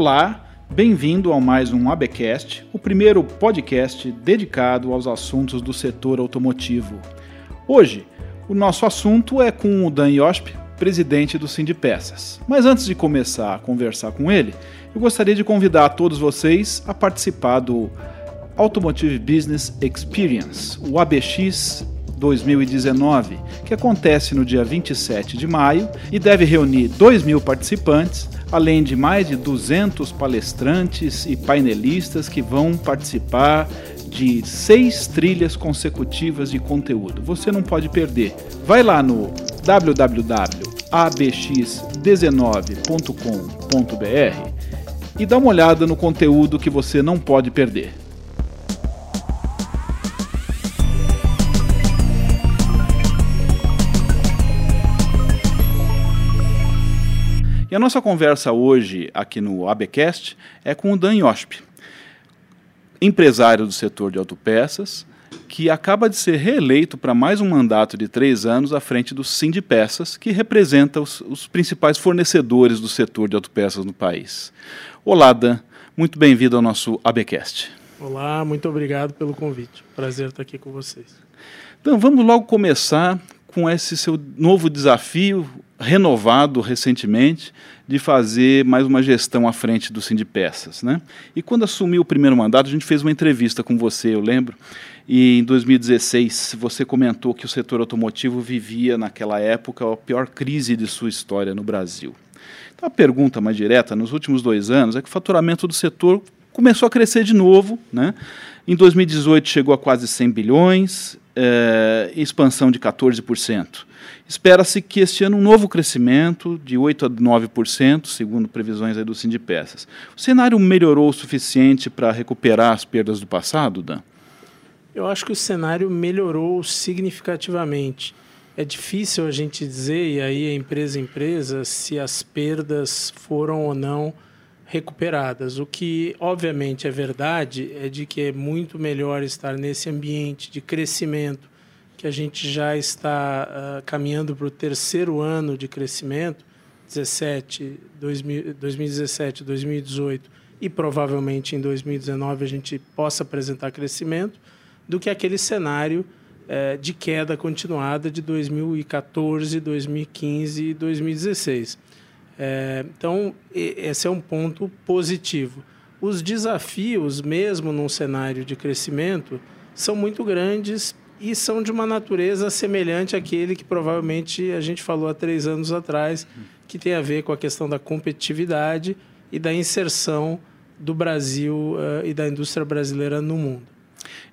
Olá, bem-vindo a mais um ABcast, o primeiro podcast dedicado aos assuntos do setor automotivo. Hoje, o nosso assunto é com o Dan Yosp, presidente do Sindipeças. Mas antes de começar a conversar com ele, eu gostaria de convidar todos vocês a participar do Automotive Business Experience, o ABX 2019, que acontece no dia 27 de maio e deve reunir 2 mil participantes, além de mais de 200 palestrantes e painelistas que vão participar de seis trilhas consecutivas de conteúdo. Você não pode perder. Vai lá no www.abx19.com.br e dá uma olhada no conteúdo que você não pode perder. E a nossa conversa hoje aqui no ABcast é com o Dan Yosp, empresário do setor de autopeças, que acaba de ser reeleito para mais um mandato de três anos à frente do Sindipeças, que representa os, os principais fornecedores do setor de autopeças no país. Olá, Dan. Muito bem-vindo ao nosso ABcast. Olá, muito obrigado pelo convite. Prazer estar aqui com vocês. Então, vamos logo começar com esse seu novo desafio, renovado recentemente de fazer mais uma gestão à frente do Sindipeças. Né? E quando assumiu o primeiro mandato, a gente fez uma entrevista com você, eu lembro, e em 2016 você comentou que o setor automotivo vivia naquela época a pior crise de sua história no Brasil. Então a pergunta mais direta, nos últimos dois anos, é que o faturamento do setor começou a crescer de novo. Né? Em 2018 chegou a quase 100 bilhões, é, expansão de 14%. Espera-se que este ano um novo crescimento de 8 a 9%, segundo previsões do Sindipeças. O cenário melhorou o suficiente para recuperar as perdas do passado, Dan? Eu acho que o cenário melhorou significativamente. É difícil a gente dizer, e aí é empresa empresa, se as perdas foram ou não recuperadas. O que, obviamente, é verdade é de que é muito melhor estar nesse ambiente de crescimento que a gente já está uh, caminhando para o terceiro ano de crescimento, 17, 2000, 2017, 2018 e provavelmente em 2019 a gente possa apresentar crescimento, do que aquele cenário uh, de queda continuada de 2014, 2015 e 2016. Eh, então, esse é um ponto positivo. Os desafios, mesmo num cenário de crescimento, são muito grandes e são de uma natureza semelhante àquele que provavelmente a gente falou há três anos atrás, que tem a ver com a questão da competitividade e da inserção do Brasil uh, e da indústria brasileira no mundo.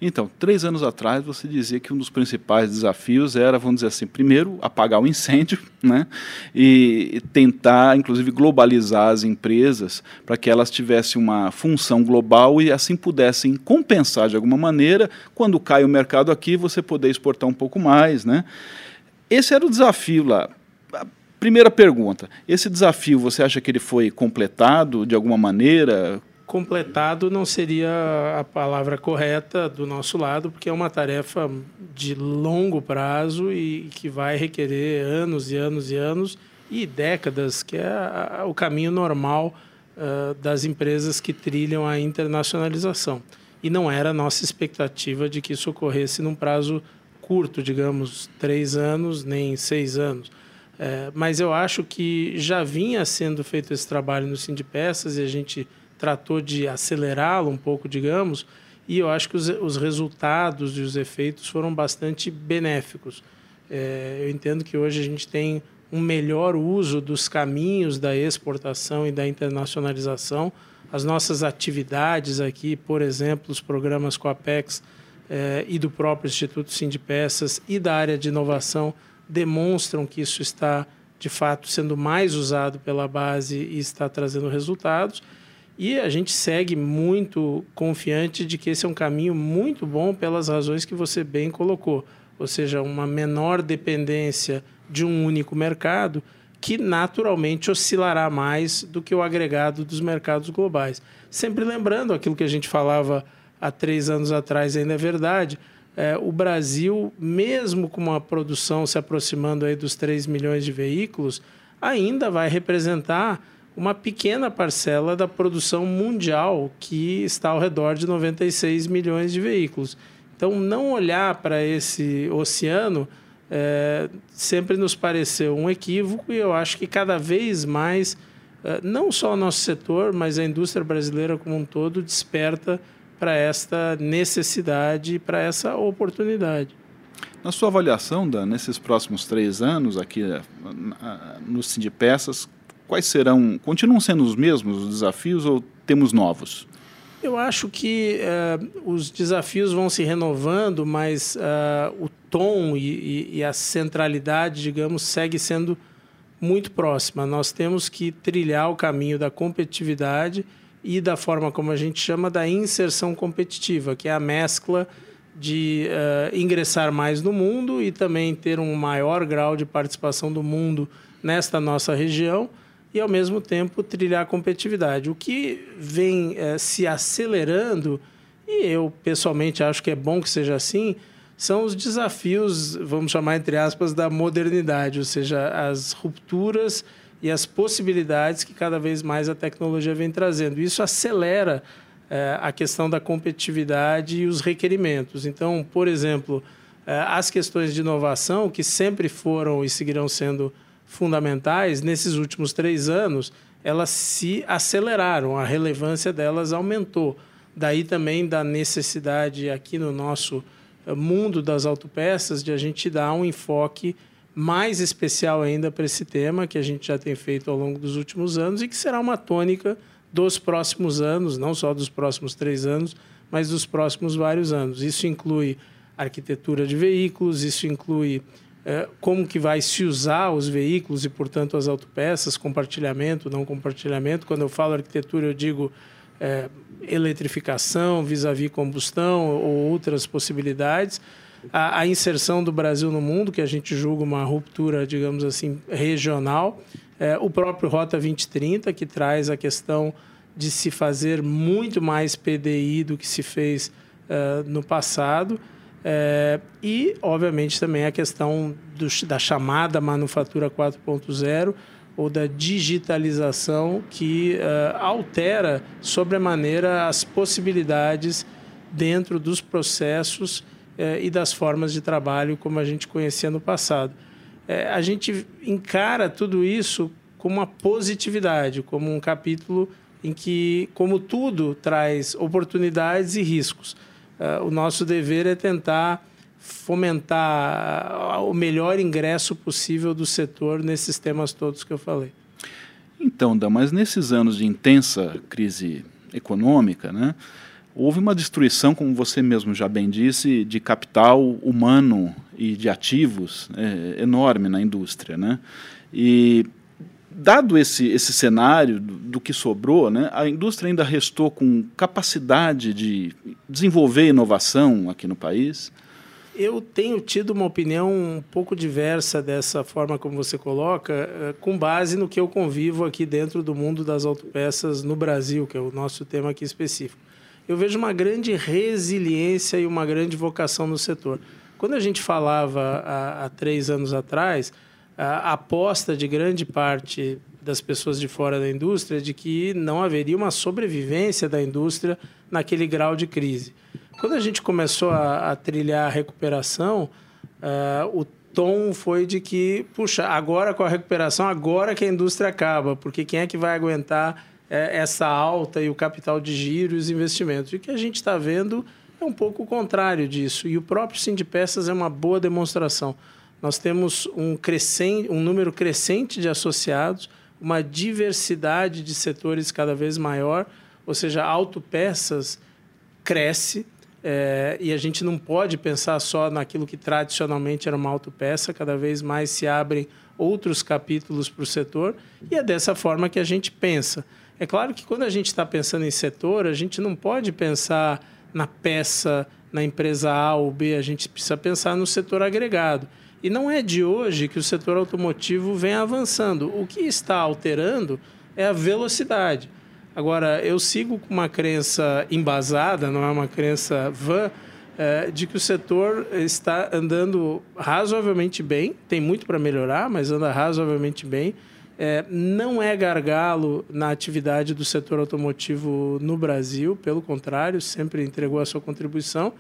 Então, três anos atrás, você dizia que um dos principais desafios era, vamos dizer assim, primeiro, apagar o incêndio, né? E tentar, inclusive, globalizar as empresas para que elas tivessem uma função global e assim pudessem compensar de alguma maneira. Quando cai o mercado aqui, você poder exportar um pouco mais, né? Esse era o desafio lá. Primeira pergunta: esse desafio, você acha que ele foi completado de alguma maneira? Completado não seria a palavra correta do nosso lado, porque é uma tarefa de longo prazo e que vai requerer anos e anos e anos e décadas, que é o caminho normal das empresas que trilham a internacionalização. E não era a nossa expectativa de que isso ocorresse num prazo curto, digamos, três anos, nem seis anos. É, mas eu acho que já vinha sendo feito esse trabalho no Sindipeças e a gente tratou de acelerá-lo um pouco, digamos, e eu acho que os, os resultados e os efeitos foram bastante benéficos. É, eu entendo que hoje a gente tem um melhor uso dos caminhos da exportação e da internacionalização. As nossas atividades aqui, por exemplo, os programas com a Apex é, e do próprio Instituto Sindipeças e da área de inovação demonstram que isso está, de fato, sendo mais usado pela base e está trazendo resultados. E a gente segue muito confiante de que esse é um caminho muito bom pelas razões que você bem colocou, ou seja, uma menor dependência de um único mercado que naturalmente oscilará mais do que o agregado dos mercados globais. Sempre lembrando aquilo que a gente falava há três anos atrás, ainda é verdade. É, o Brasil, mesmo com uma produção se aproximando aí dos 3 milhões de veículos, ainda vai representar uma pequena parcela da produção mundial, que está ao redor de 96 milhões de veículos. Então, não olhar para esse oceano é, sempre nos pareceu um equívoco e eu acho que cada vez mais, é, não só o nosso setor, mas a indústria brasileira como um todo desperta para esta necessidade, para essa oportunidade. Na sua avaliação, Dan, nesses próximos três anos aqui é, no Sindipeças, quais serão, continuam sendo os mesmos os desafios ou temos novos? Eu acho que uh, os desafios vão se renovando, mas uh, o tom e, e, a centralidade, digamos, segue sendo muito próxima. Nós temos que trilhar o caminho da competitividade e da forma como a gente chama da inserção competitiva, que é a mescla de uh, ingressar mais no mundo e também ter um maior grau de participação do mundo nesta nossa região e, ao mesmo tempo, trilhar a competitividade. O que vem eh, se acelerando, e eu pessoalmente acho que é bom que seja assim, são os desafios, vamos chamar entre aspas, da modernidade, ou seja, as rupturas e as possibilidades que cada vez mais a tecnologia vem trazendo. Isso acelera eh, a questão da competitividade e os requerimentos. Então, por exemplo, eh, as questões de inovação, que sempre foram e seguirão sendo fundamentais, nesses últimos três anos, elas se aceleraram, a relevância delas aumentou. Daí também da necessidade aqui no nosso eh, mundo das autopeças de a gente dar um enfoque mais especial ainda para esse tema que a gente já tem feito ao longo dos últimos anos e que será uma tônica dos próximos anos, não só dos próximos três anos, mas dos próximos vários anos. Isso inclui arquitetura de veículos, isso inclui como que vai se usar os veículos e, portanto, as autopeças, compartilhamento, não compartilhamento. Quando eu falo arquitetura, eu digo é, eletrificação, vis-à-vis -vis combustão ou outras possibilidades. A, a, inserção do Brasil no mundo, que a gente julga uma ruptura, digamos assim, regional. É, o próprio Rota 2030, que traz a questão de se fazer muito mais PDI do que se fez uh, no passado. É, e, obviamente, também a questão do, da chamada manufatura 4.0 ou da digitalização que uh, altera sobremaneira as possibilidades dentro dos processos uh, e das formas de trabalho como a gente conhecia no passado. Uh, a gente encara tudo isso com uma positividade, como um capítulo em que, como tudo, traz oportunidades e riscos. Uh, o nosso dever é tentar fomentar o melhor ingresso possível do setor nesses temas todos que eu falei. Então, Dan, mas nesses anos de intensa crise econômica, né, houve uma destruição, como você mesmo já bem disse, de capital humano e de ativos é, enorme na indústria. Né? E dado esse, esse cenário do, do, que sobrou, né, a indústria ainda restou com capacidade de desenvolver inovação aqui no país? Eu tenho tido uma opinião um pouco diversa dessa forma como você coloca, eh, com base no que eu convivo aqui dentro do mundo das autopeças no Brasil, que é o nosso tema aqui específico. Eu vejo uma grande resiliência e uma grande vocação no setor. Quando a gente falava há, há três anos atrás, a aposta de grande parte das pessoas de fora da indústria de que não haveria uma sobrevivência da indústria naquele grau de crise. Quando a gente começou a, a trilhar a recuperação, uh, o tom foi de que, puxa, agora com a recuperação, agora que a indústria acaba, porque quem é que vai aguentar é, essa alta e o capital de giro e os investimentos? E o que a gente está vendo é um pouco o contrário disso. E o próprio Sindipeças é uma boa demonstração. Nós temos um, crescente, um número crescente de associados, uma diversidade de setores cada vez maior, ou seja, autopeças cresce é, e a gente não pode pensar só naquilo que tradicionalmente era uma autopeça, cada vez mais se abrem outros capítulos para o setor e é dessa forma que a gente pensa. É claro que quando a gente está pensando em setor, a gente não pode pensar na peça, na empresa A ou B, a gente precisa pensar no setor agregado. E não é de hoje que o setor automotivo vem avançando. O que está alterando é a velocidade. Agora, eu sigo com uma crença embasada, não é uma crença vã, é, de que o setor está andando razoavelmente bem, tem muito para melhorar, mas anda razoavelmente bem, é, não é gargalo na atividade do setor automotivo no Brasil, pelo contrário, sempre entregou a sua contribuição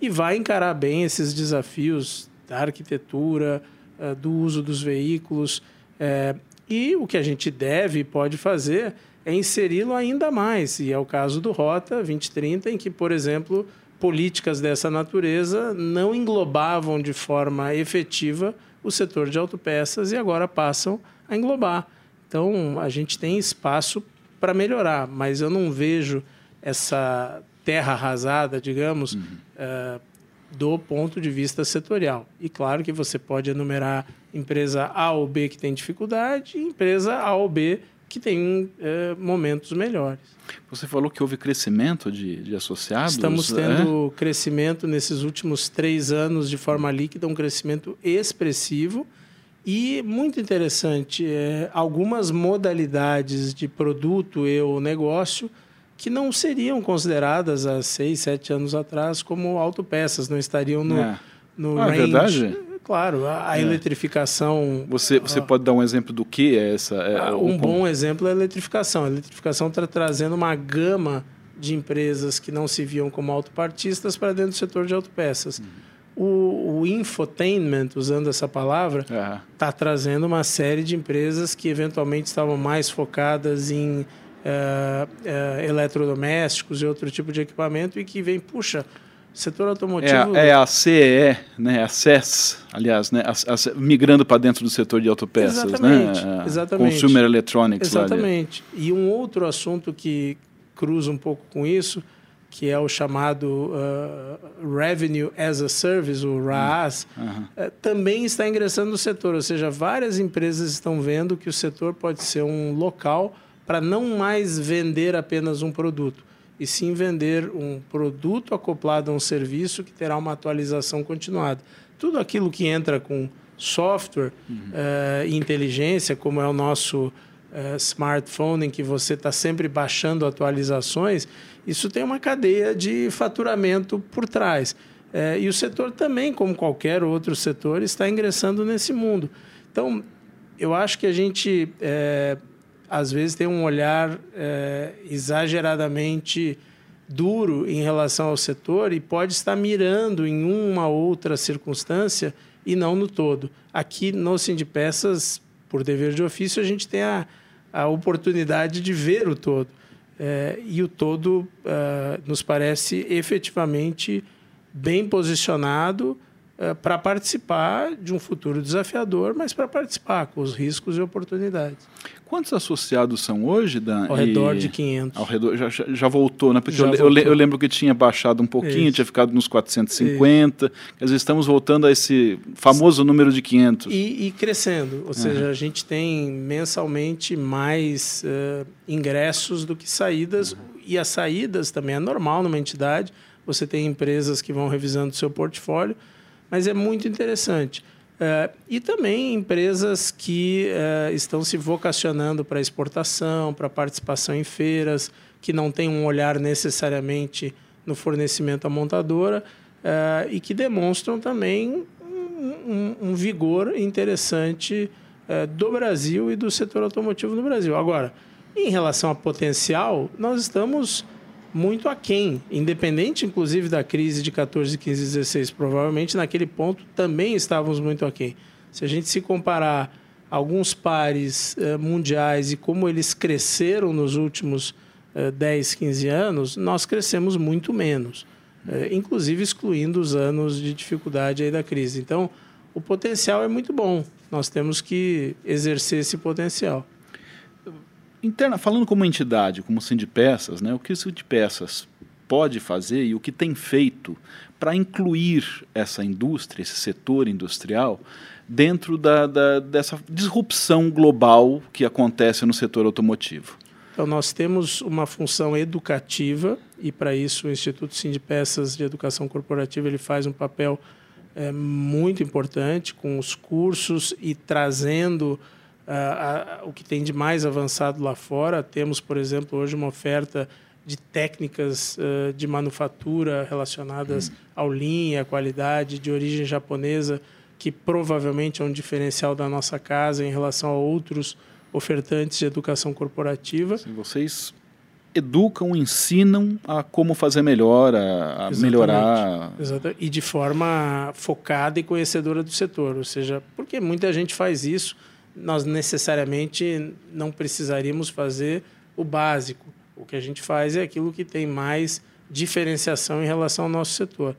e vai encarar bem esses desafios da arquitetura, é, do uso dos veículos. É, e o que a gente deve e pode fazer é inseri-lo ainda mais, e é o caso do Rota 2030, em que, por exemplo, políticas dessa natureza não englobavam de forma efetiva o setor de autopeças e agora passam a englobar. Então, a gente tem espaço para melhorar, mas eu não vejo essa terra arrasada, digamos, uhum. uh, do ponto de vista setorial. E claro que você pode enumerar empresa A ou B que tem dificuldade e empresa A ou B que tem uh, momentos melhores. Você falou que houve crescimento de, de associados? Estamos tendo é? crescimento nesses últimos três anos de forma líquida, um crescimento expressivo. E muito interessante, é, algumas modalidades de produto e ou negócio que não seriam consideradas há seis, sete anos atrás como autopeças, não estariam no, é. no ah, é range. É verdade? Claro, a, a é. eletrificação. Você, você pode dar um exemplo do que é essa? É, ah, um bom exemplo é a eletrificação. A eletrificação está trazendo uma gama de empresas que não se viam como autopartistas para dentro do setor de autopeças. Uhum. O, o infotainment, usando essa palavra, está trazendo uma série de empresas que eventualmente estavam mais focadas em uh, eletrodomésticos e outro tipo de equipamento e que vem, puxa, setor automotivo. É, é a CEE, né? A CES, aliás, né? A, a, migrando para dentro do setor de autopeças, exatamente, né? Exatamente. Consumer Electronics. Exatamente. E um outro assunto que cruza um pouco com isso que é o chamado uh, Revenue as a Service, o RAAS, uhum. uh, também está ingressando no setor. Ou seja, várias empresas estão vendo que o setor pode ser um local para não mais vender apenas um produto, e sim vender um produto acoplado a um serviço que terá uma atualização continuada. Tudo aquilo que entra com software uhum. uh, e inteligência, como é o nosso smartphone, em que você está sempre baixando atualizações, isso tem uma cadeia de faturamento por trás. É, e o setor também, como qualquer outro setor, está ingressando nesse mundo. Então, eu acho que a gente, às vezes, tem um olhar é, exageradamente duro em relação ao setor e pode estar mirando em uma outra circunstância e não no todo. Aqui no Sindipeças, por dever de ofício, a gente tem a, a oportunidade de ver o todo. É, e o todo uh, nos parece efetivamente bem posicionado uh, para participar de um futuro desafiador, mas para participar com os riscos e oportunidades. Quantos associados são hoje, Dan? Ao redor e... de 500. Ao redor, já, já voltou, né? Porque eu, voltou. eu, lembro que tinha baixado um pouquinho, Isso. tinha ficado nos 450. Isso. Quer dizer, estamos voltando a esse famoso número de 500. E, e crescendo. Ou uhum. seja, a gente tem mensalmente mais uh, ingressos do que saídas. Uhum. E as saídas também é normal numa entidade. Você tem empresas que vão revisando o seu portfólio. Mas é muito interessante. Uh, e também empresas que uh, estão se vocacionando para exportação, para participação em feiras, que não têm um olhar necessariamente no fornecimento à montadora uh, e que demonstram também um, um, um vigor interessante do Brasil e do setor automotivo no Brasil. Agora, em relação a potencial, nós estamos muito aquém, independente inclusive da crise de 14, 15, 16. Provavelmente naquele ponto também estávamos muito aquém. Se a gente se comparar alguns pares eh, mundiais e como eles cresceram nos últimos eh, 10, 15 anos, nós crescemos muito menos, eh, inclusive excluindo os anos de dificuldade aí da crise. Então, o potencial é muito bom. Nós temos que exercer esse potencial interna, falando como entidade, como Sindipeças, né, o que o Sindipeças pode fazer e o que tem feito para incluir essa indústria, esse setor industrial, dentro da, da, dessa disrupção global que acontece no setor automotivo? Então, nós temos uma função educativa e, para isso, o Instituto Sindipeças de Educação Corporativa ele faz um papel é, muito importante com os cursos e trazendo uh, o que tem de mais avançado lá fora. Temos, por exemplo, hoje uma oferta de técnicas uh, de manufatura relacionadas hum. ao linha, à qualidade, de origem japonesa, que provavelmente é um diferencial da nossa casa em relação a outros ofertantes de educação corporativa. Sim, vocês educam, ensinam a como fazer melhor, a, a melhorar. Exatamente. E de forma focada e conhecedora do setor. Ou seja, porque muita gente faz isso, nós necessariamente não precisaríamos fazer o básico. O que a gente faz é aquilo que tem mais diferenciação em relação ao nosso setor.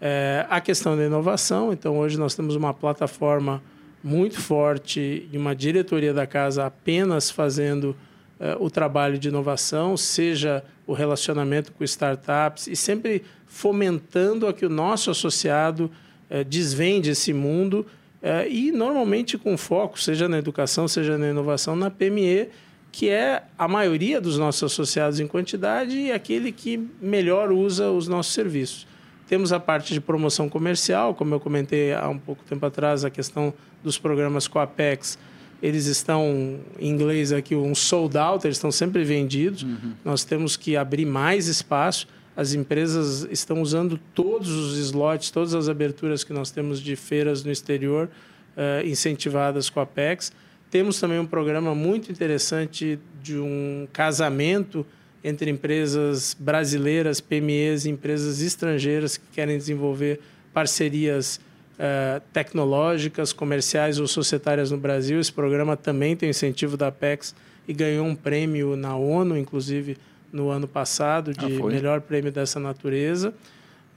É, a questão da inovação, então hoje nós temos uma plataforma muito forte e uma diretoria da casa apenas fazendo uh, o trabalho de inovação, seja o relacionamento com startups e sempre fomentando a que o nosso associado uh, desvende esse mundo uh, e normalmente com foco, seja na educação, seja na inovação, na PME, que é a maioria dos nossos associados em quantidade e aquele que melhor usa os nossos serviços. Temos a parte de promoção comercial, como eu comentei há um pouco tempo atrás, a questão dos programas com a Apex, eles estão, em inglês aqui, um sold out, eles estão sempre vendidos. Uhum. Nós temos que abrir mais espaço. As empresas estão usando todos os slots, todas as aberturas que nós temos de feiras no exterior, uh, incentivadas com a Apex. Temos também um programa muito interessante de um casamento entre empresas brasileiras, PMEs e empresas estrangeiras que querem desenvolver parcerias uh, tecnológicas, comerciais ou societárias no Brasil. Esse programa também tem incentivo da Apex e ganhou um prêmio na ONU, inclusive no ano passado, de ah, melhor prêmio dessa natureza.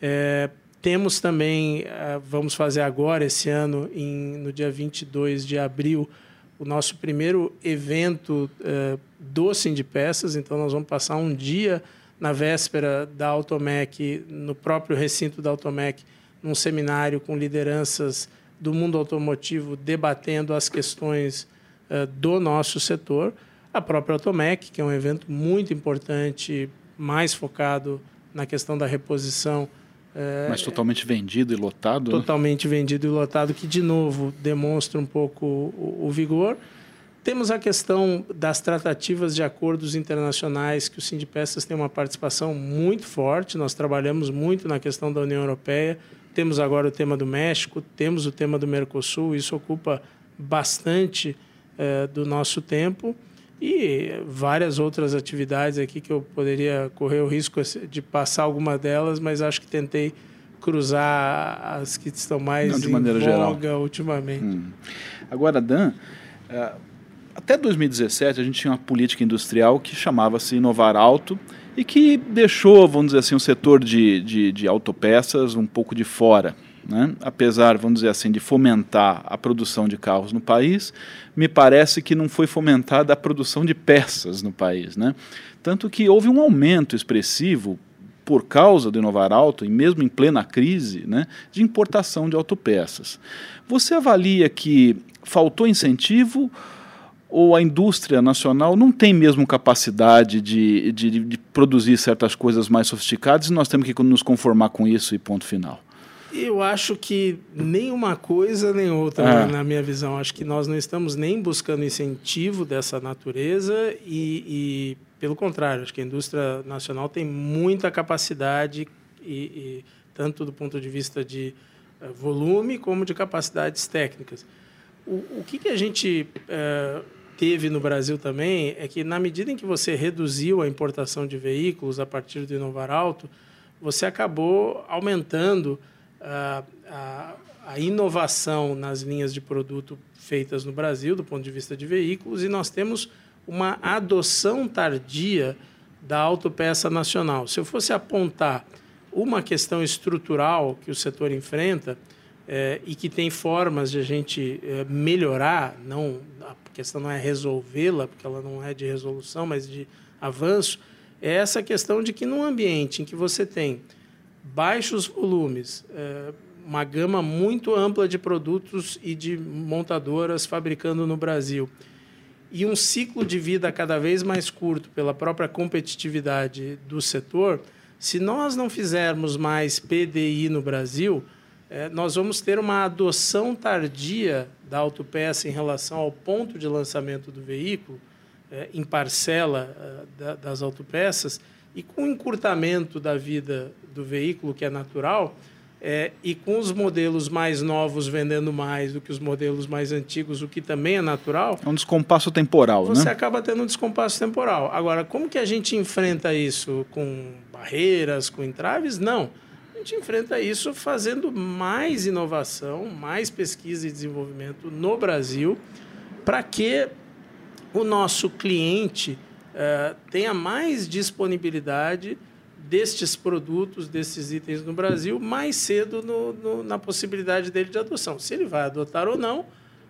É, temos também, uh, vamos fazer agora, esse ano, em, no dia 22 de abril, o nosso primeiro evento uh, do Peças. Então, nós vamos passar um dia na véspera da Automec, no próprio recinto da Automec, num seminário com lideranças do mundo automotivo debatendo as questões uh, do nosso setor. A própria Automec, que é um evento muito importante, mais focado na questão da reposição. Uh, Mas totalmente vendido e lotado? Né? Totalmente né? vendido e lotado, que, de novo, demonstra um pouco o, o vigor. Temos a questão das tratativas de acordos internacionais, que o Sindipeças tem uma participação muito forte. Nós trabalhamos muito na questão da União Europeia, temos agora o tema do México, temos o tema do Mercosul, isso ocupa bastante eh, do nosso tempo e várias outras atividades aqui que eu poderia correr o risco de passar alguma delas, mas acho que tentei cruzar as que estão mais Não, de em voga geral. ultimamente. Hum. Agora, Dan, eh, até 2017 a gente tinha uma política industrial que chamava-se Inovar Alto, e que deixou, vamos dizer assim, o setor de, de, de autopeças um pouco de fora. Né? Apesar, vamos dizer assim, de fomentar a produção de carros no país, me parece que não foi fomentada a produção de peças no país. Né? Tanto que houve um aumento expressivo por causa do Inovar Auto, e mesmo em plena crise, né, de importação de autopeças. Você avalia que faltou incentivo ou a indústria nacional não tem mesmo capacidade de, de, de, produzir certas coisas mais sofisticadas e nós temos que nos conformar com isso e ponto final? Eu acho que nem uma coisa nem outra, é. na minha visão. Acho que nós não estamos nem buscando incentivo dessa natureza e, e pelo contrário, acho que a indústria nacional tem muita capacidade, e, e tanto do ponto de vista de uh, volume como de capacidades técnicas. O, o que, que a gente uh, teve no Brasil também é que, na medida em que você reduziu a importação de veículos a partir do Inovar Alto, você acabou aumentando a, a inovação nas linhas de produto feitas no Brasil, do ponto de vista de veículos, e nós temos uma adoção tardia da autopeça nacional. Se eu fosse apontar uma questão estrutural que o setor enfrenta, é, e que tem formas de a gente é, melhorar, não a questão não é resolvê-la, porque ela não é de resolução, mas de avanço, é essa questão de que num ambiente em que você tem baixos volumes, é, uma gama muito ampla de produtos e de montadoras fabricando no Brasil, e um ciclo de vida cada vez mais curto pela própria competitividade do setor, se nós não fizermos mais PDI no Brasil, é, nós vamos ter uma adoção tardia da autopeça em relação ao ponto de lançamento do veículo, é, em parcela é, da, das autopeças, e com o encurtamento da vida do veículo, que é natural, é, e com os modelos mais novos vendendo mais do que os modelos mais antigos, o que também é natural. É um descompasso temporal, você né? acaba tendo um descompasso temporal. Agora, como que a gente enfrenta isso? Com barreiras, com entraves? Não. A gente enfrenta isso fazendo mais inovação, mais pesquisa e desenvolvimento no Brasil, para que o nosso cliente uh, tenha mais disponibilidade destes produtos, desses itens no Brasil, mais cedo no, no, na possibilidade dele de adoção. Se ele vai adotar ou não,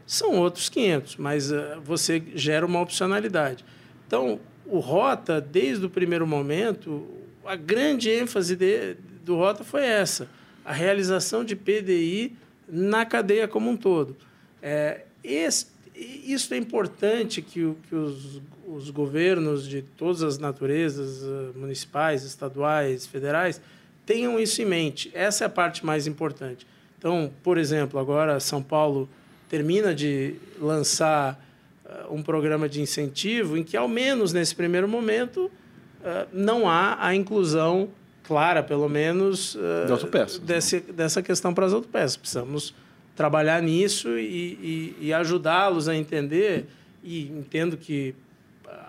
são outros 500, mas uh, você gera uma opcionalidade. Então, o Rota, desde o primeiro momento, a grande ênfase de, do Rota foi essa, a realização de PDI na cadeia como um todo. É, esse, isso é importante que, que os, os governos de todas as naturezas, eh, municipais, estaduais, federais, tenham isso em mente. Essa é a parte mais importante. Então, por exemplo, agora São Paulo termina de lançar uh, um programa de incentivo em que, ao menos nesse primeiro momento, uh, não há a inclusão clara, pelo menos, uh, de desse, dessa questão para as autopeças. Precisamos trabalhar nisso e, e, e ajudá-los a entender. E entendo que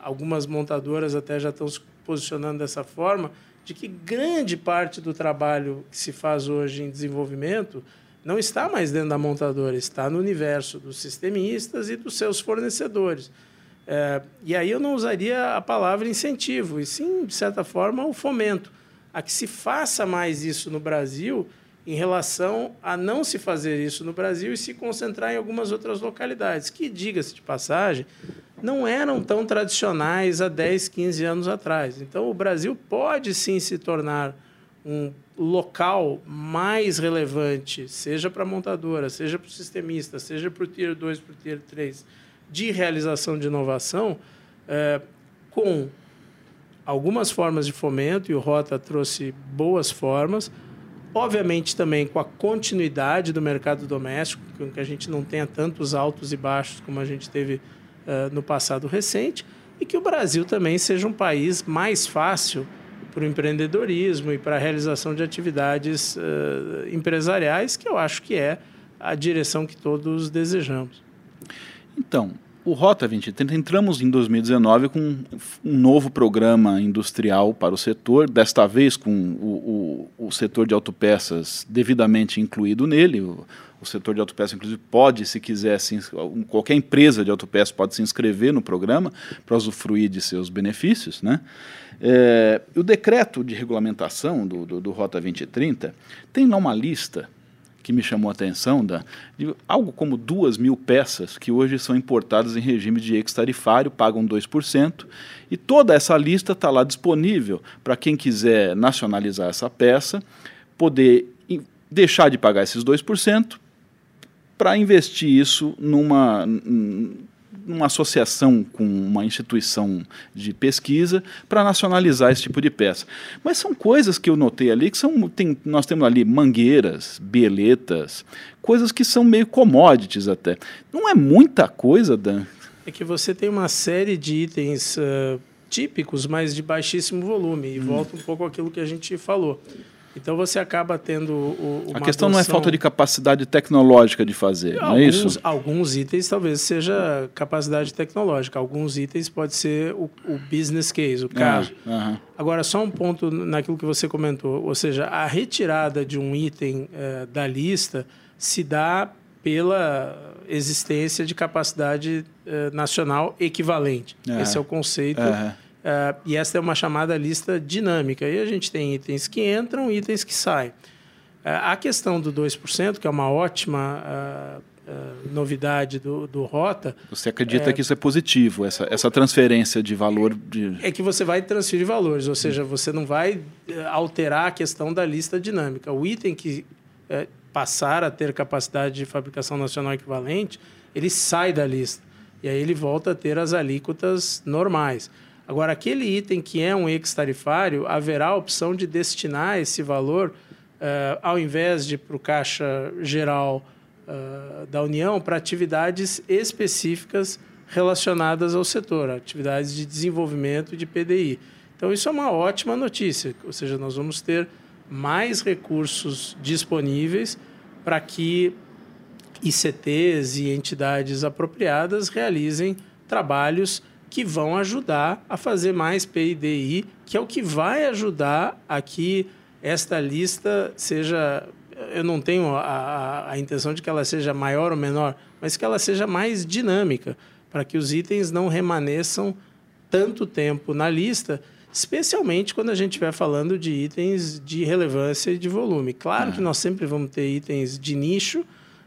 algumas montadoras até já estão se posicionando dessa forma, de que grande parte do trabalho que se faz hoje em desenvolvimento não está mais dentro da montadora, está no universo dos sistemistas e dos seus fornecedores. É, e aí eu não usaria a palavra incentivo, e sim, de certa forma, o fomento. A que se faça mais isso no Brasil em relação a não se fazer isso no Brasil e se concentrar em algumas outras localidades, que, diga-se de passagem, não eram tão tradicionais há 10, 15 anos atrás. Então, o Brasil pode sim se tornar um local mais relevante, seja para a montadora, seja para o sistemista, seja para o Tier 2, para o Tier 3, de realização de inovação, é, com algumas formas de fomento, e o Rota trouxe boas formas, Obviamente, também com a continuidade do mercado doméstico, com que a gente não tenha tantos altos e baixos como a gente teve uh, no passado recente, e que o Brasil também seja um país mais fácil para o empreendedorismo e para a realização de atividades uh, empresariais, que eu acho que é a direção que todos desejamos. Então, o Rota 2030, entramos em 2019 com um novo programa industrial para o setor, desta vez com o, o, o setor de autopeças devidamente incluído nele. O, o setor de autopeças, inclusive, pode, se quiser, se, qualquer empresa de autopeças pode se inscrever no programa para usufruir de seus benefícios. Né? É, o decreto de regulamentação do, do, do Rota 2030 tem lá uma lista que me chamou a atenção, da, de algo como duas mil peças que hoje são importadas em regime de ex-tarifário, pagam 2%, e toda essa lista está lá disponível para quem quiser nacionalizar essa peça, poder deixar de pagar esses 2% para investir isso numa uma associação com uma instituição de pesquisa para nacionalizar esse tipo de peça. Mas são coisas que eu notei ali que são tem, nós temos ali mangueiras, bieletas, coisas que são meio commodities até. Não é muita coisa, Dan? É que você tem uma série de itens uh, típicos, mas de baixíssimo volume e hum. volta um pouco àquilo que a gente falou. Então você acaba tendo o, a questão não é falta de capacidade tecnológica de fazer, não alguns, é isso? Alguns itens talvez seja capacidade tecnológica, alguns itens pode ser o, o business case, o caso. Ah, Agora só um ponto naquilo que você comentou, ou seja, a retirada de um item eh, da lista se dá pela existência de capacidade eh, nacional equivalente. Esse é o conceito. Uh, e essa é uma chamada lista dinâmica. E a gente tem itens que entram e itens que saem. Uh, a questão do 2%, que é uma ótima uh, novidade do, do Rota. Você acredita é, que isso é positivo, essa, essa transferência de valor? De... É que você vai transferir valores, ou seja, você não vai alterar a questão da lista dinâmica. O item que passar a ter capacidade de fabricação nacional equivalente, ele sai da lista. E aí ele volta a ter as alíquotas normais. Agora, aquele item que é um ex-tarifário, haverá a opção de destinar esse valor, uh, ao invés de para o caixa geral uh, da União, para atividades específicas relacionadas ao setor, atividades de desenvolvimento de PDI. Então, isso é uma ótima notícia, ou seja, nós vamos ter mais recursos disponíveis para que ICTs e entidades apropriadas realizem trabalhos que vão ajudar a fazer mais PIDI, que é o que vai ajudar a que esta lista seja. Eu não tenho a, a, a intenção de que ela seja maior ou menor, mas que ela seja mais dinâmica, para que os itens não remaneçam tanto tempo na lista, especialmente quando a gente estiver falando de itens de relevância e de volume. Claro que nós sempre vamos ter itens de nicho,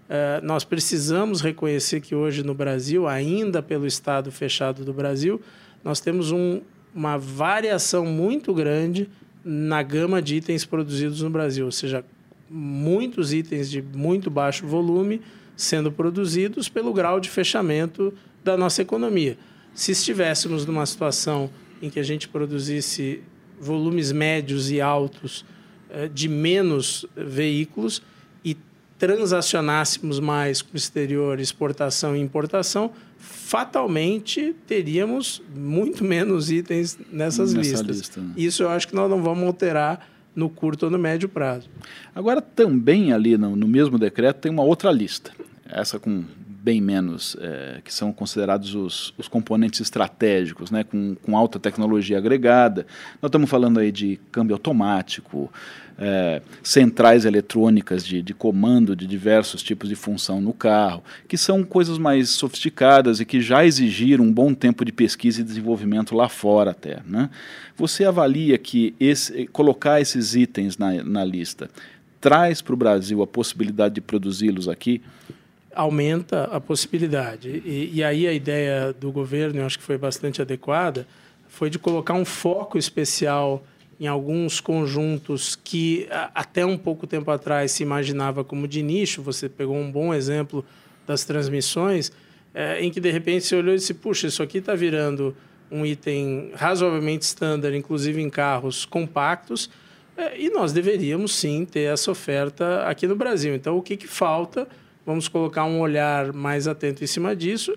Uh, nós precisamos reconhecer que hoje no Brasil, ainda pelo estado fechado do Brasil, nós temos um, uma variação muito grande na gama de itens produzidos no Brasil, ou seja, muitos itens de muito baixo volume sendo produzidos pelo grau de fechamento da nossa economia. Se estivéssemos numa situação em que a gente produzisse volumes médios e altos uh, de menos veículos, transacionássemos mais com o exterior, exportação e importação, fatalmente teríamos muito menos itens nessas Nessa listas. Lista, né? Isso eu acho que nós não vamos alterar no curto ou no médio prazo. Agora, também ali no, no mesmo decreto tem uma outra lista, essa com bem menos, é, que são considerados os, os componentes estratégicos, né, com, com alta tecnologia agregada. Nós estamos falando aí de câmbio automático, é, centrais eletrônicas de, de comando de diversos tipos de função no carro, que são coisas mais sofisticadas e que já exigiram um bom tempo de pesquisa e desenvolvimento lá fora até. Né? Você avalia que esse, colocar esses itens na, na lista traz para o Brasil a possibilidade de produzi-los aqui? Aumenta a possibilidade. E, e aí a ideia do governo, eu acho que foi bastante adequada, foi de colocar um foco especial em alguns conjuntos que até um pouco tempo atrás se imaginava como de nicho. Você pegou um bom exemplo das transmissões, é, em que de repente você olhou e disse: puxa, isso aqui está virando um item razoavelmente standard, inclusive em carros compactos, é, e nós deveríamos sim ter essa oferta aqui no Brasil. Então, o que, que falta? Vamos colocar um olhar mais atento em cima disso.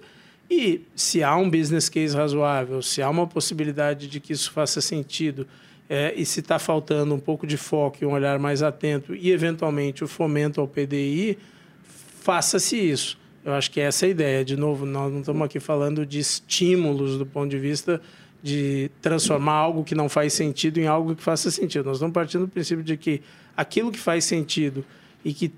E se há um business case razoável, se há uma possibilidade de que isso faça sentido é, e se está faltando um pouco de foco e um olhar mais atento e, eventualmente, o fomento ao PDI, faça-se isso. Eu acho que essa é a ideia. De novo, nós não estamos aqui falando de estímulos do ponto de vista de transformar algo que não faz sentido em algo que faça sentido. Nós estamos partindo do princípio de que aquilo que faz sentido e que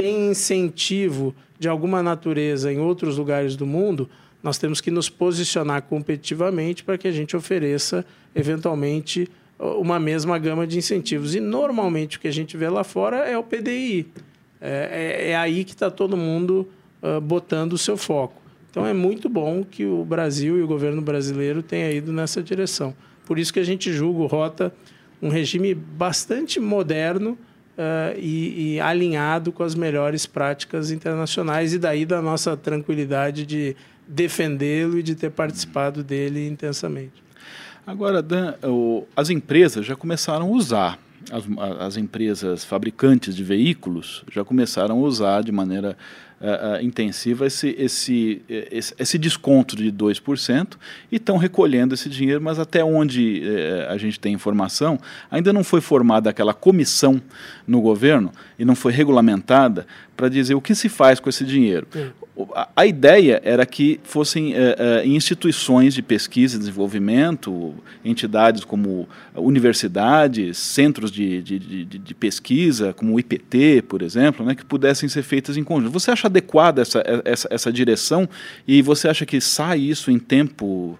tem incentivo de alguma natureza em outros lugares do mundo, nós temos que nos posicionar competitivamente para que a gente ofereça, eventualmente, uma mesma gama de incentivos. E normalmente o que a gente vê lá fora é o PDI. É, é, é aí que está todo mundo uh, botando o seu foco. Então é muito bom que o Brasil e o governo brasileiro tenham ido nessa direção. Por isso que a gente julga o Rota um regime bastante moderno uh, e, e alinhado com as melhores práticas internacionais, e daí da nossa tranquilidade de defendê-lo e de ter participado dele intensamente. Agora, Dan, o, as empresas já começaram a usar, as, as, empresas fabricantes de veículos já começaram a usar de maneira uh, intensiva esse, esse, esse, esse, desconto de 2% e estão recolhendo esse dinheiro, mas até onde uh, a gente tem informação, ainda não foi formada aquela comissão no governo e não foi regulamentada para dizer o que se faz com esse dinheiro. A, ideia era que fossem é, é, instituições de pesquisa e desenvolvimento, entidades como universidades, centros de, de, de, de, pesquisa, como o IPT, por exemplo, né, que pudessem ser feitas em conjunto. Você acha adequada essa, essa, essa direção e você acha que sai isso em tempo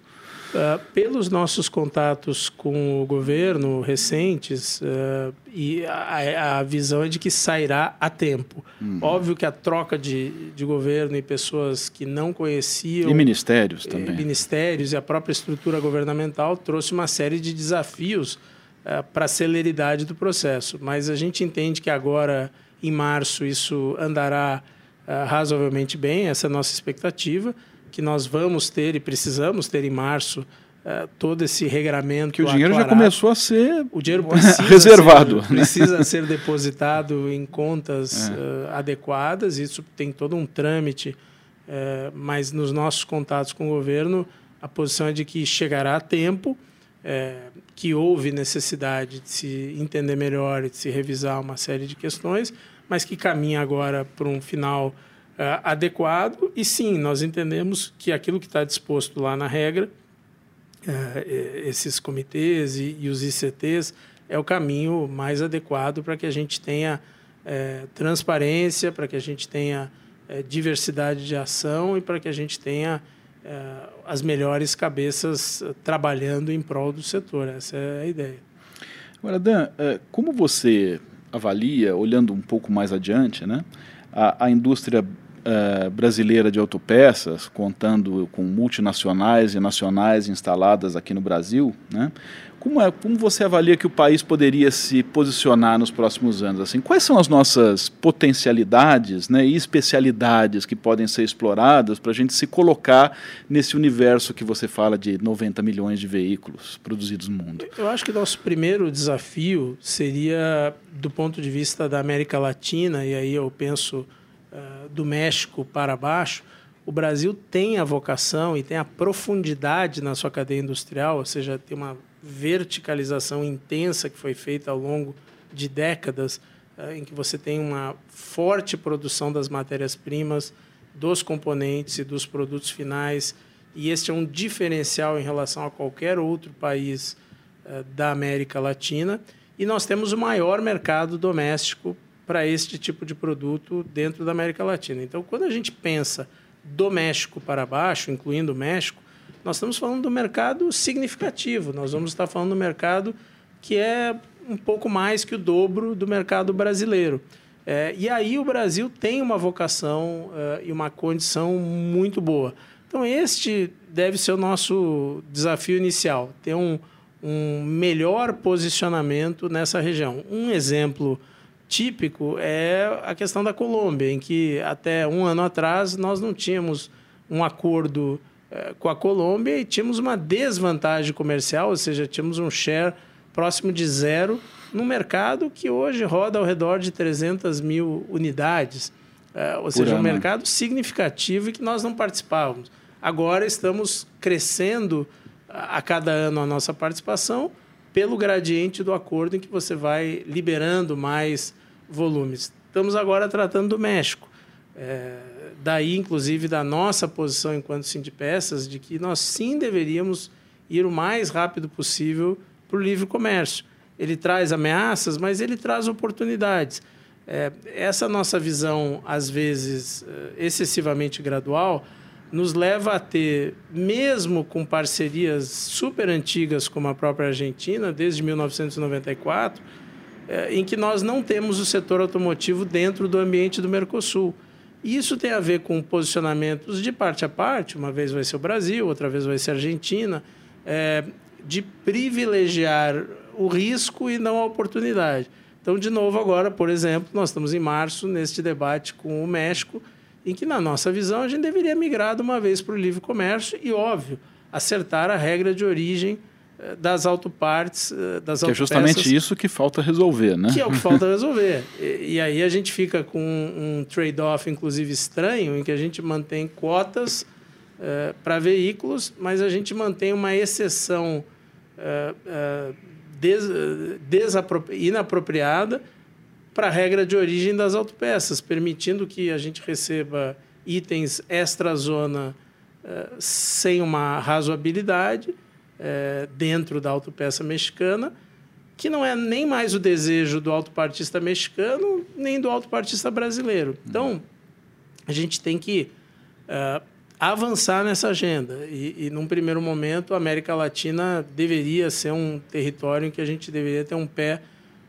Uh, pelos nossos contatos com o governo recentes, uh, e a, a, visão é de que sairá a tempo. Uhum. Óbvio que a troca de, de governo e pessoas que não conheciam. E ministérios também. Ministérios e a própria estrutura governamental trouxe uma série de desafios uh, para a celeridade do processo. Mas a gente entende que agora, em março, isso andará razoavelmente bem, essa é a nossa expectativa que nós vamos ter e precisamos ter em março uh, todo esse regramento. Que o dinheiro aclarado. já começou a ser o dinheiro precisa reservado. Ser, precisa ser depositado em contas é. uh, adequadas, isso tem todo um trâmite, uh, mas nos nossos contatos com o governo, a posição é de que chegará a tempo. que houve necessidade de se entender melhor e de se revisar uma série de questões, mas que caminha agora para um final adequado. E sim, nós entendemos que aquilo que está disposto lá na regra, é, esses comitês e, e, os ICTs, é o caminho mais adequado para que a gente tenha é, transparência, para que a gente tenha é, diversidade de ação e para que a gente tenha é, as melhores cabeças trabalhando em prol do setor. Essa é a ideia. Agora, Dan, como você avalia, olhando um pouco mais adiante, né, a, a indústria uh, brasileira de autopeças, contando com multinacionais e nacionais instaladas aqui no Brasil, né? Como, é, como você avalia que o país poderia se posicionar nos próximos anos? Assim, quais são as nossas potencialidades né, e especialidades que podem ser exploradas para a gente se colocar nesse universo que você fala de 90 milhões de veículos produzidos no mundo? Eu acho que nosso primeiro desafio seria do ponto de vista da América Latina, e aí eu penso uh, do México para baixo, o Brasil tem a vocação e tem a profundidade na sua cadeia industrial, ou seja, tem uma verticalização intensa que foi feita ao longo de décadas, uh, em que você tem uma forte produção das matérias-primas, dos componentes e dos produtos finais, e este é um diferencial em relação a qualquer outro país uh, da América Latina. E nós temos o maior mercado doméstico para este tipo de produto dentro da América Latina. Então, quando a gente pensa do México para baixo, incluindo o México, nós estamos falando do mercado significativo. Nós vamos estar falando do mercado que é um pouco mais que o dobro do mercado brasileiro. É, e aí o Brasil tem uma vocação uh, e uma condição muito boa. Então, este deve ser o nosso desafio inicial, ter um, um melhor posicionamento nessa região. Um exemplo típico é a questão da Colômbia, em que até um ano atrás nós não tínhamos um acordo eh, com a Colômbia e tínhamos uma desvantagem comercial, ou seja, tínhamos um share próximo de zero no mercado que hoje roda ao redor de 300 mil unidades. Eh, ou seja, um mercado significativo e que nós não participávamos. Agora estamos crescendo a cada ano a nossa participação pelo gradiente do acordo em que você vai liberando mais volumes. Estamos agora tratando do México. É, daí, inclusive, da nossa posição enquanto Sindipeças, de que nós sim deveríamos ir o mais rápido possível para o livre comércio. Ele traz ameaças, mas ele traz oportunidades. É, essa nossa visão, às vezes, é, excessivamente gradual, nos leva a ter, mesmo com parcerias super antigas como a própria Argentina, desde 1994, é, em que nós não temos o setor automotivo dentro do ambiente do Mercosul. Isso tem a ver com posicionamentos de parte a parte, uma vez vai ser o Brasil, outra vez vai ser a Argentina, é, de privilegiar o risco e não a oportunidade. Então, de novo, agora, por exemplo, nós estamos em março neste debate com o México, em que, na nossa visão, a gente deveria migrar de uma vez para o livre comércio e, óbvio, acertar a regra de origem das autopartes, eh, das Que é justamente isso que falta resolver, né? Que é o que falta resolver. E, e aí a gente fica com um trade-off, inclusive estranho, em que a gente mantém cotas uh, para veículos, mas a gente mantém uma exceção uh, uh, des, inapropriada para a regra de origem das autopeças, permitindo que a gente receba itens extra-zona sem uma razoabilidade é, dentro da autopeça mexicana, que não é nem mais o desejo do autopartista mexicano, nem do autopartista brasileiro. Então, a gente tem que uh, avançar nessa agenda. E, e, num primeiro momento, a América Latina deveria ser um território em que a gente deveria ter um pé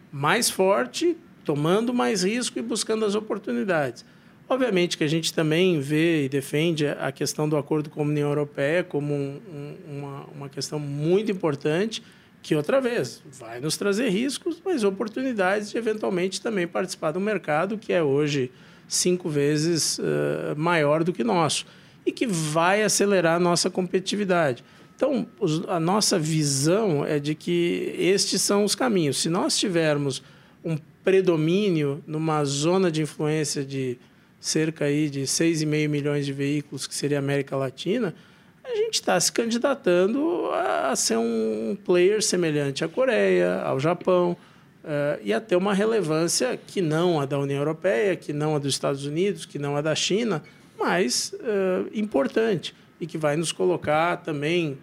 mais forte, tomando mais risco e buscando as oportunidades. Obviamente que a gente também vê e defende a questão do acordo com a União Europeia como um, um, uma, uma questão muito importante, que, outra vez, vai nos trazer riscos, mas oportunidades de eventualmente também participar do mercado que é hoje cinco vezes uh, maior do que nosso e que vai acelerar a nossa competitividade. Então, os, a nossa visão é de que estes são os caminhos. Se nós tivermos um predomínio numa zona de influência de cerca aí de 6,5 milhões de veículos, que seria a América Latina, a gente está se candidatando a ser um player semelhante à Coreia, ao Japão, uh, e a ter uma relevância que não a da União Europeia, que não a dos Estados Unidos, que não a da China, mas uh, importante e que vai nos colocar também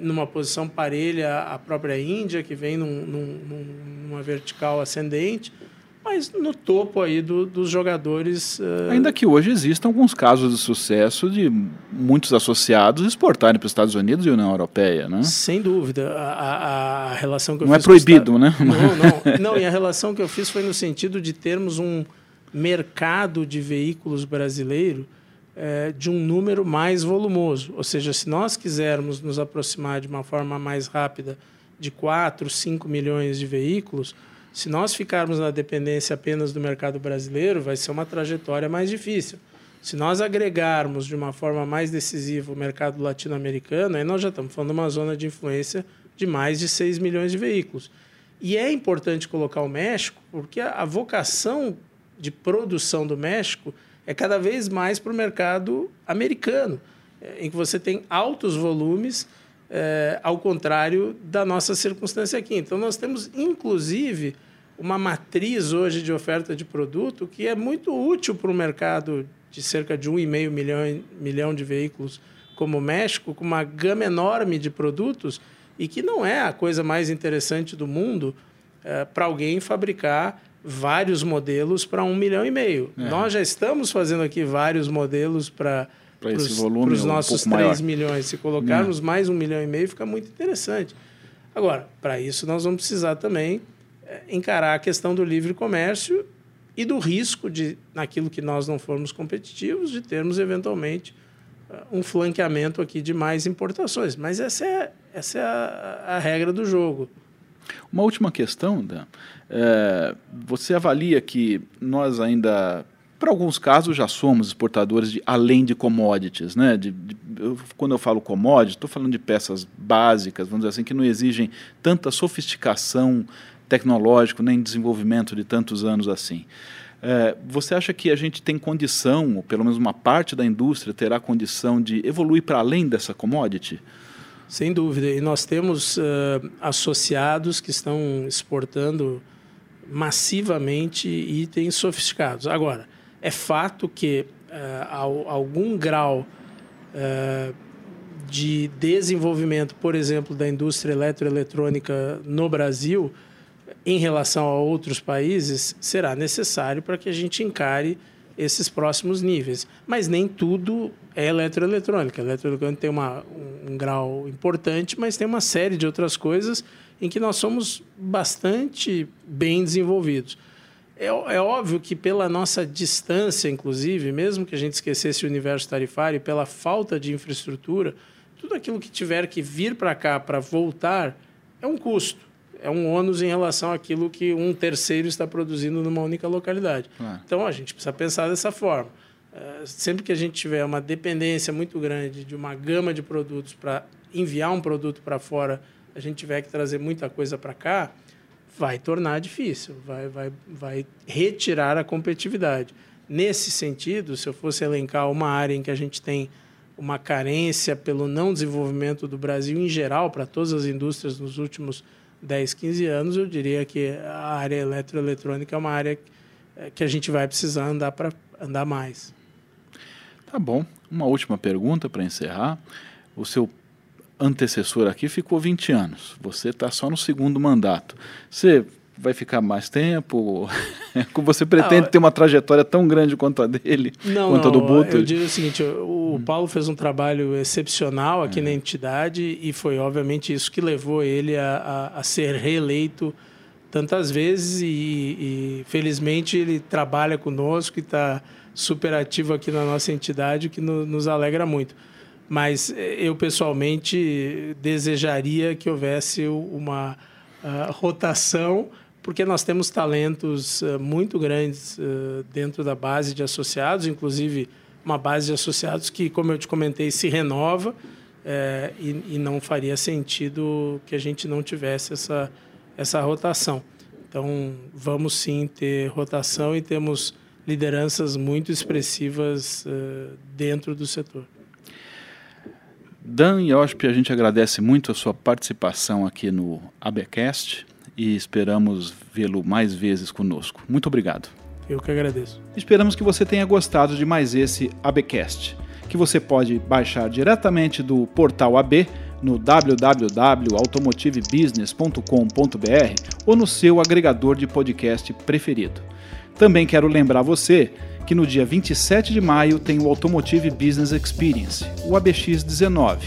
numa posição parelha à própria Índia, que vem num, num, numa vertical ascendente, mas no topo aí do, dos jogadores. Uh... Ainda que hoje existam alguns casos de sucesso de muitos associados exportarem para os Estados Unidos e União Europeia, né? Sem dúvida. A, a, a relação que eu não é proibido, né? Não, não, não. E a relação que eu fiz foi no sentido de termos um mercado de veículos brasileiro é, de um número mais volumoso. Ou seja, se nós quisermos nos aproximar de uma forma mais rápida de 4, 5 milhões de veículos se nós ficarmos na dependência apenas do mercado brasileiro, vai ser uma trajetória mais difícil. Se nós agregarmos de uma forma mais decisiva o mercado latino-americano, aí nós já estamos falando de uma zona de influência de mais de 6 milhões de veículos. E é importante colocar o México, porque a vocação de produção do México é cada vez mais para o mercado americano, em que você tem altos volumes é, ao contrário da nossa circunstância aqui. Então, nós temos, inclusive, uma matriz hoje de oferta de produto que é muito útil para o mercado de cerca de 1,5 milhão, milhão de veículos como o México, com uma gama enorme de produtos e que não é a coisa mais interessante do mundo é, para alguém fabricar vários modelos para um milhão e meio. É. Nós já estamos fazendo aqui vários modelos para os nossos um 3 milhões. Se colocarmos Não. mais um milhão e meio, fica muito interessante. Agora, para isso, nós vamos precisar também é, encarar a questão do livre comércio e do risco de, naquilo que nós não formos competitivos, de termos eventualmente eh, um flanqueamento aqui de mais importações. Mas essa é, essa é a, a regra do jogo. Uma última questão, Dan. É, você avalia que nós ainda para alguns casos já somos exportadores de além de commodities, né? De, de, eu, quando eu falo commodity, estou falando de peças básicas, vamos dizer assim, que não exigem tanta sofisticação tecnológica nem desenvolvimento de tantos anos assim. É, você acha que a gente tem condição, ou pelo menos uma parte da indústria terá condição de evoluir para além dessa commodity? Sem dúvida. E nós temos uh, associados que estão exportando massivamente itens sofisticados. Agora, é fato que uh, algum grau uh, de desenvolvimento, por exemplo, da indústria eletroeletrônica no Brasil, em relação a outros países, será necessário para que a gente encare esses próximos níveis. Mas nem tudo é eletroeletrônica. A eletroeletrônica tem uma, um, um grau importante, mas tem uma série de outras coisas em que nós somos bastante bem desenvolvidos. É, é, óbvio que pela nossa distância, inclusive, mesmo que a gente esquecesse o universo tarifário, pela falta de infraestrutura, tudo aquilo que tiver que vir para cá para voltar é um custo, é um ônus em relação àquilo que um terceiro está produzindo numa única localidade. É. Então a gente precisa pensar dessa forma. É, sempre que a gente tiver uma dependência muito grande de uma gama de produtos para enviar um produto para fora, a gente tiver que trazer muita coisa para cá, vai tornar difícil, vai, vai, vai retirar a competitividade. Nesse sentido, se eu fosse elencar uma área em que a gente tem uma carência pelo não desenvolvimento do Brasil em geral, para todas as indústrias nos últimos 10, 15 anos, eu diria que a área eletroeletrônica é uma área que a gente vai precisar andar para andar mais. Tá bom. Uma última pergunta para encerrar. O seu antecessor aqui ficou 20 anos. Você está só no segundo mandato. Você vai ficar mais tempo? Você pretende não, ter uma trajetória tão grande quanto a dele, não, quanto não, a do Buto? Eu digo o seguinte, o Paulo fez um trabalho excepcional aqui é. na entidade e foi obviamente isso que levou ele a, a, a ser reeleito tantas vezes e, e, felizmente ele trabalha conosco e está super ativo aqui na nossa entidade, o que no, nos alegra muito mas eh, eu pessoalmente desejaria que houvesse uma uh, rotação, porque nós temos talentos uh, muito grandes uh, dentro da base de associados, inclusive uma base de associados que, como eu te comentei, se renova eh, e, e, não faria sentido que a gente não tivesse essa, essa rotação. Então, vamos sim ter rotação e temos lideranças muito expressivas dentro do setor. Dan Yosp, a gente agradece muito a sua participação aqui no ABcast e esperamos vê-lo mais vezes conosco. Muito obrigado. Eu que agradeço. Esperamos que você tenha gostado de mais esse ABcast, que você pode baixar diretamente do portal AB no www.automotivebusiness.com.br ou no seu agregador de podcast preferido. Também quero lembrar você que no dia 27 de maio tem o Automotive Business Experience, o ABX19.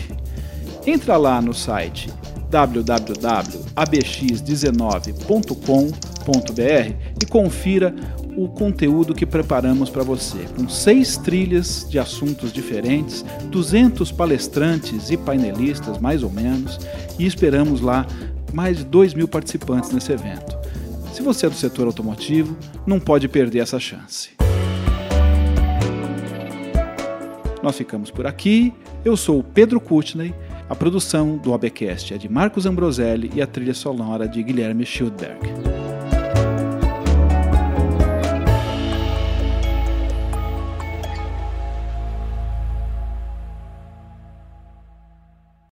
Entra lá no site www.abx19.com.br e confira o conteúdo que preparamos para você, com seis trilhas de assuntos diferentes, 200 palestrantes e painelistas, mais ou menos, e esperamos lá mais de 2 mil participantes nesse evento. Se você é do setor automotivo, não pode perder essa chance. Nós ficamos por aqui. Eu sou o Pedro Kutney. A produção do ABcast é de Marcos Ambroselli e a trilha sonora de Guilherme Schildberg.